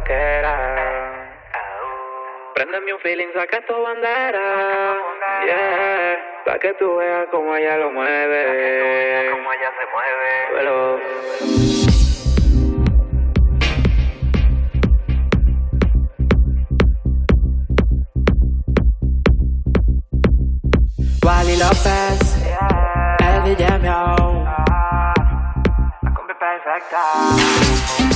Para hacer lo que era. Préndeme un feeling, saca tu bandera. Yeah, pa' que tú veas cómo ella lo mueve. Cómo ella se mueve. Pero. Wally López, el DJ Miau. La combi perfecta.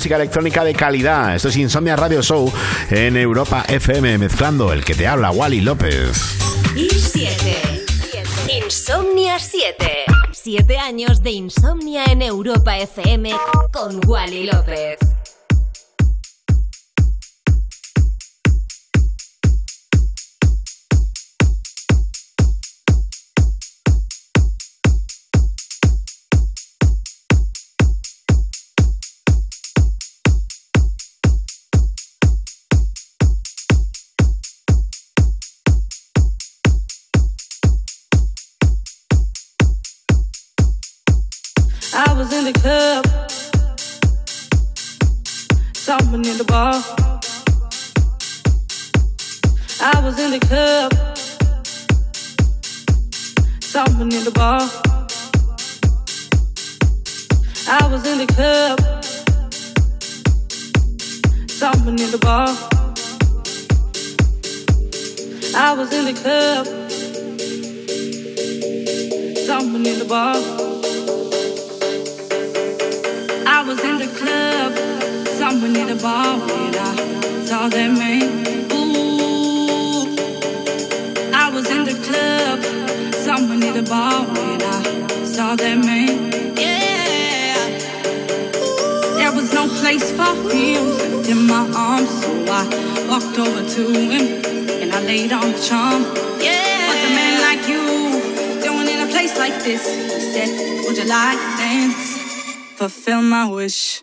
Música electrónica de calidad. Esto es Insomnia Radio Show en Europa FM, mezclando el que te habla, Wally López. Y 7. Insomnia 7. 7 años de insomnia en Europa FM con Wally López. Was in the club, someone in the bar. I was in the club, someone in the bar when I saw that man. Ooh, I was in the club, someone in the bar when I saw that man. Yeah, there was no place for him in my arms, so I walked over to him and I laid on the charm. Yeah, what's a man like you doing in a place like this? He said, Would you like to dance? fulfill my wish.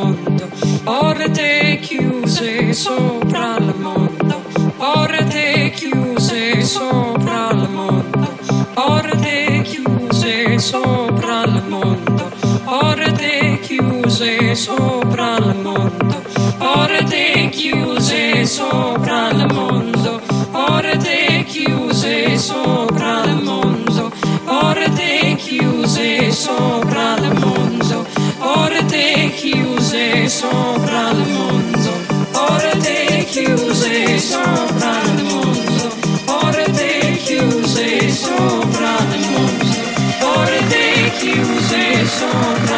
someone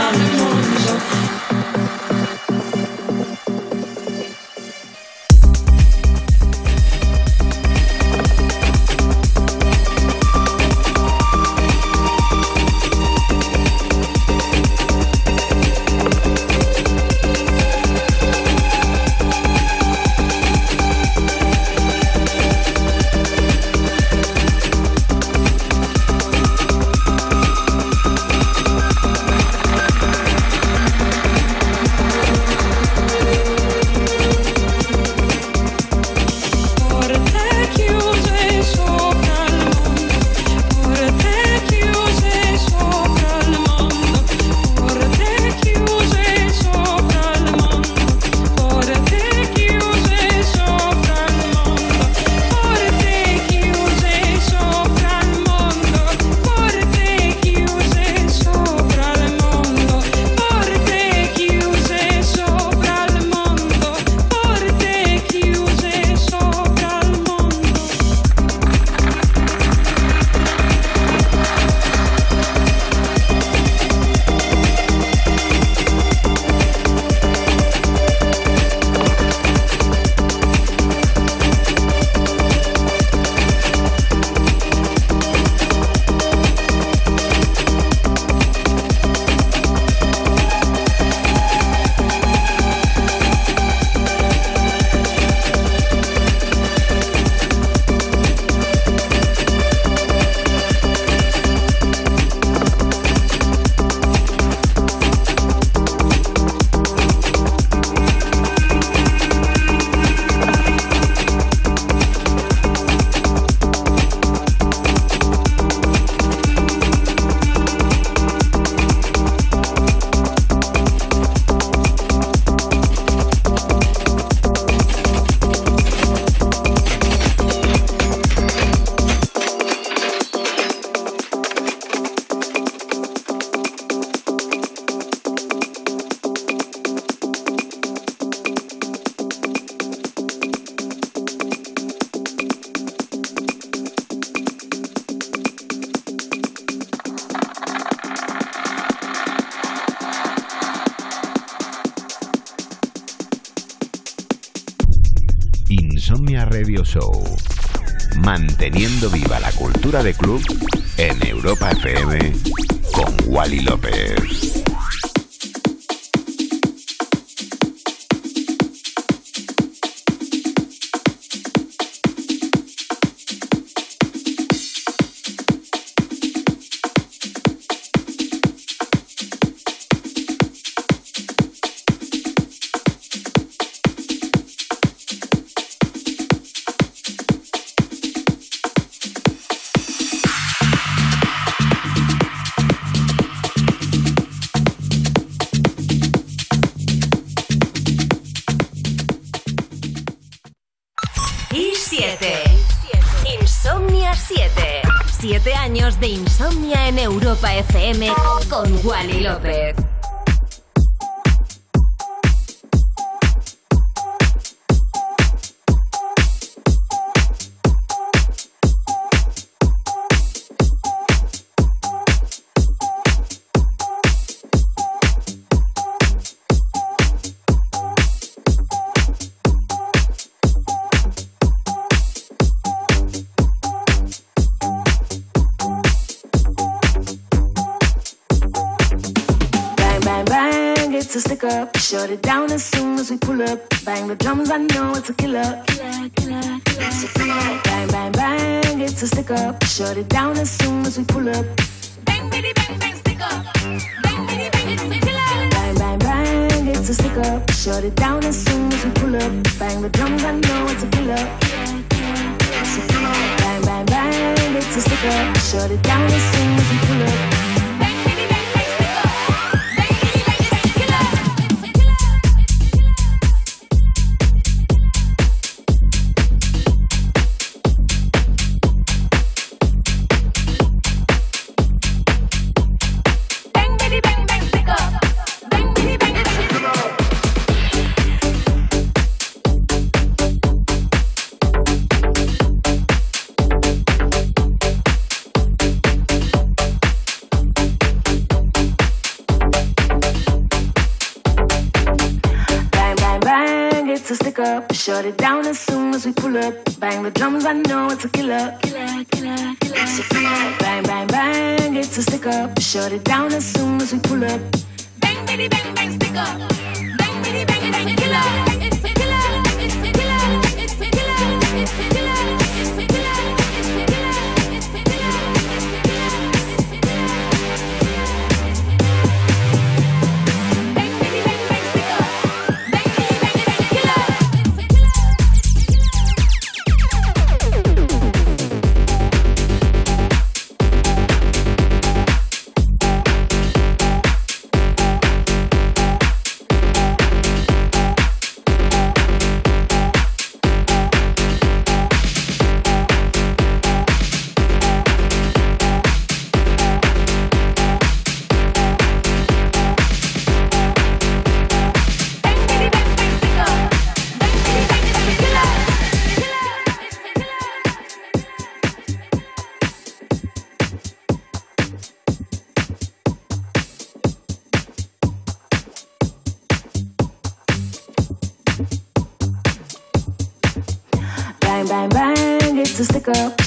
up. Shut it down as soon as we pull up. Bang the drums, I know it's a killer. Killer, killer, killer. It's a. Bang, bang, bang, it's a stick up. Shut it down as soon as we pull up. Bang, bitty, bang, bang, stick up. Bang, bitty, bang, bang, killer.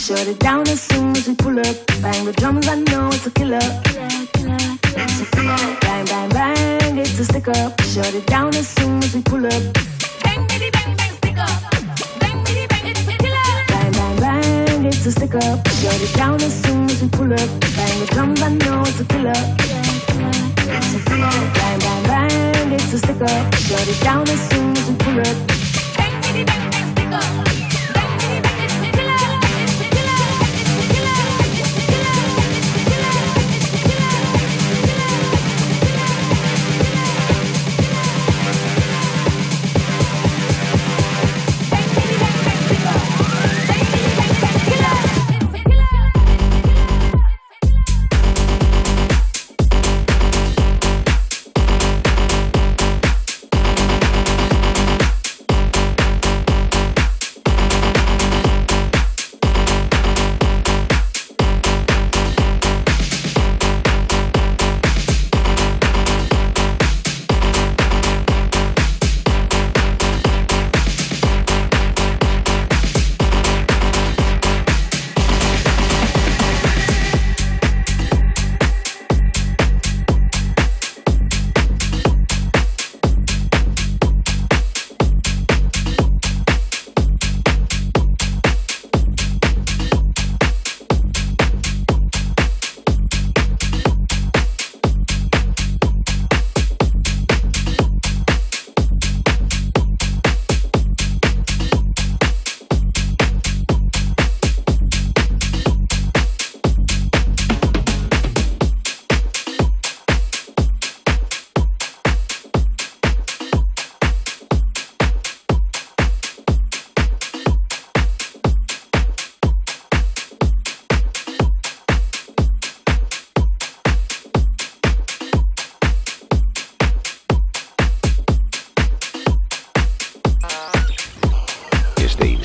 shut it down and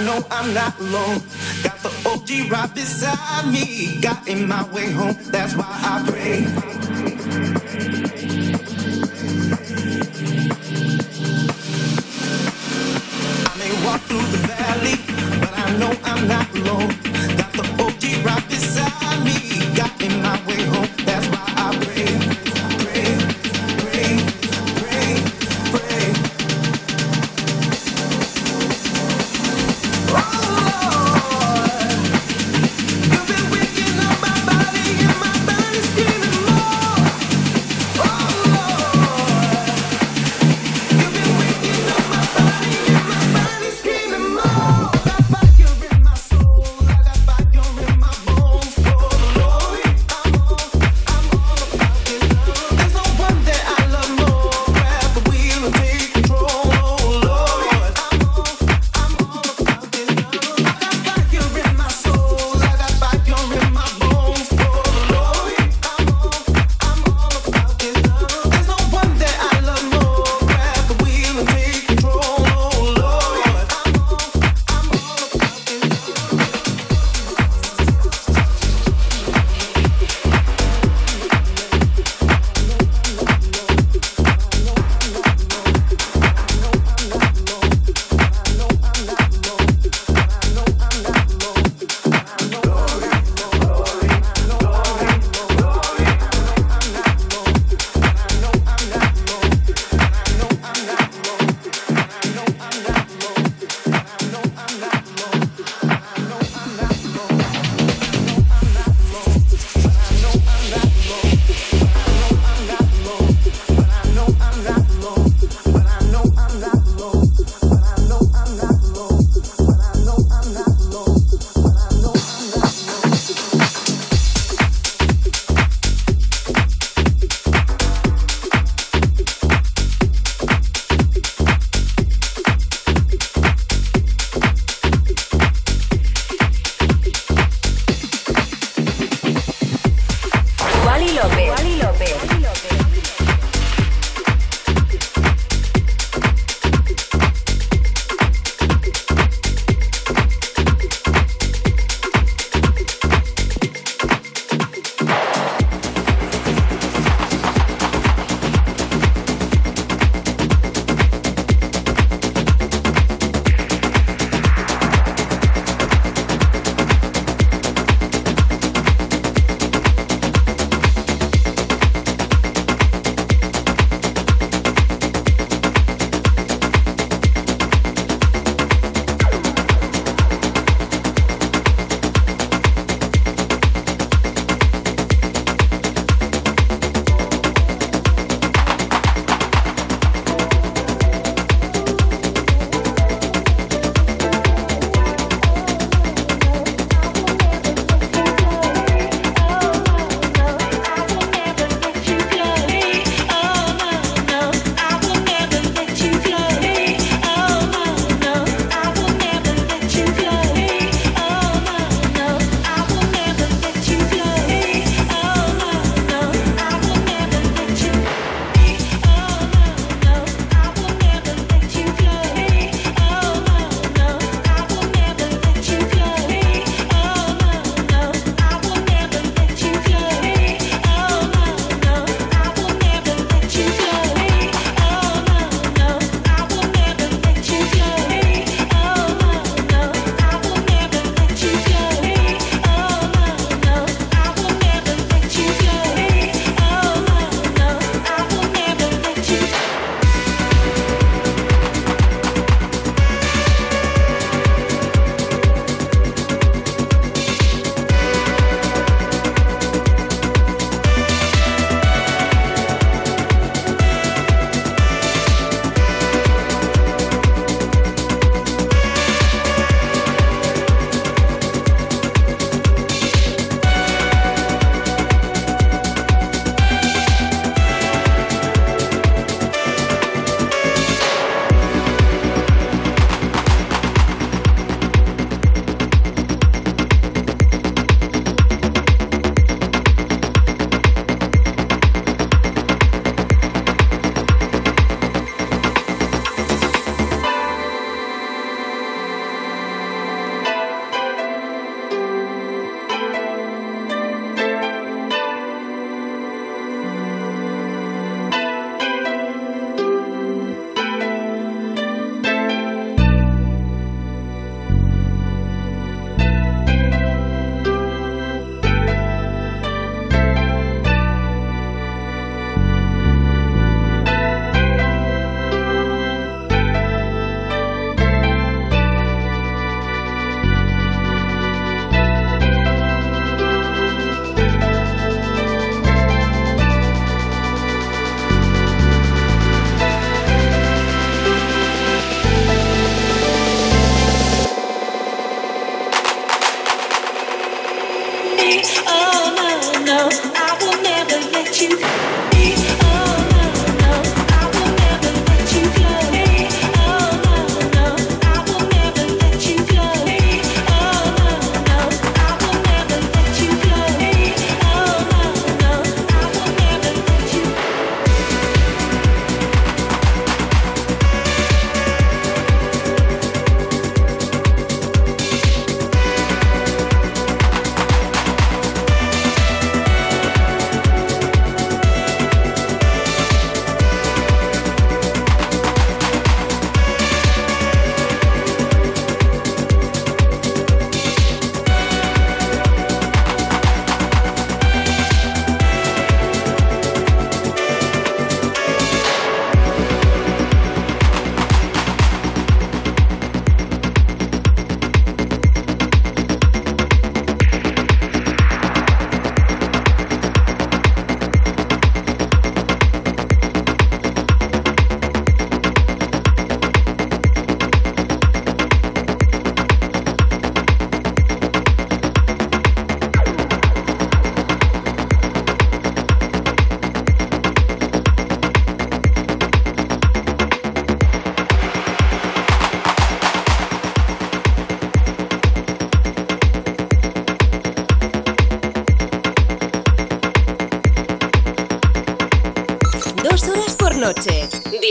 I know I'm not alone. Got the OG right beside me. Got in my way home. That's why I pray. I may walk through the valley, but I know I'm not alone.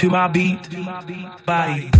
To my beat. Body. To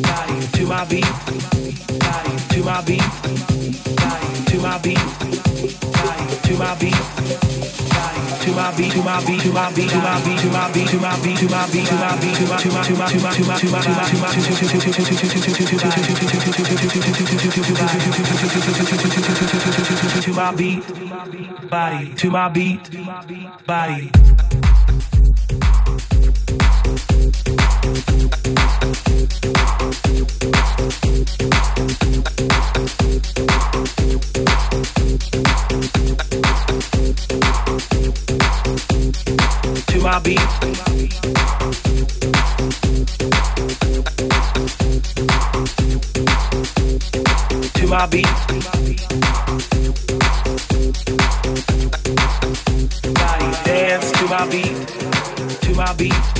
To my beat. To my beat. To my beat. To my beat. To my beat. To my beat, to my beat, to my beat, to my beat, to my beat, to my beat, to my beat, to my beat, to my to my to my to my to my to my to my to my beat, body, to my beat, body. To my beat. To my beat. Dance to my beat. To my beat.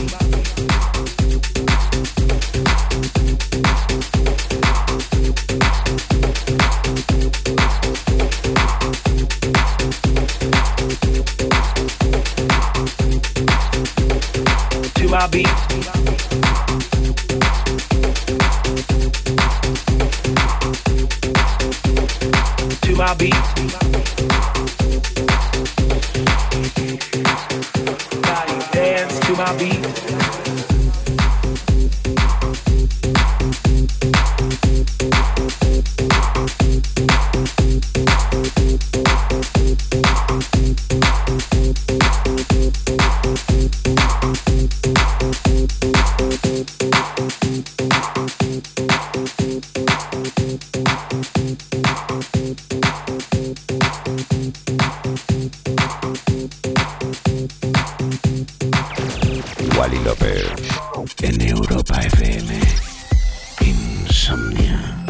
insomnia.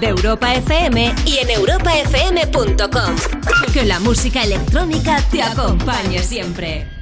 De Europa FM y en europafm.com. Que la música electrónica te acompañe siempre.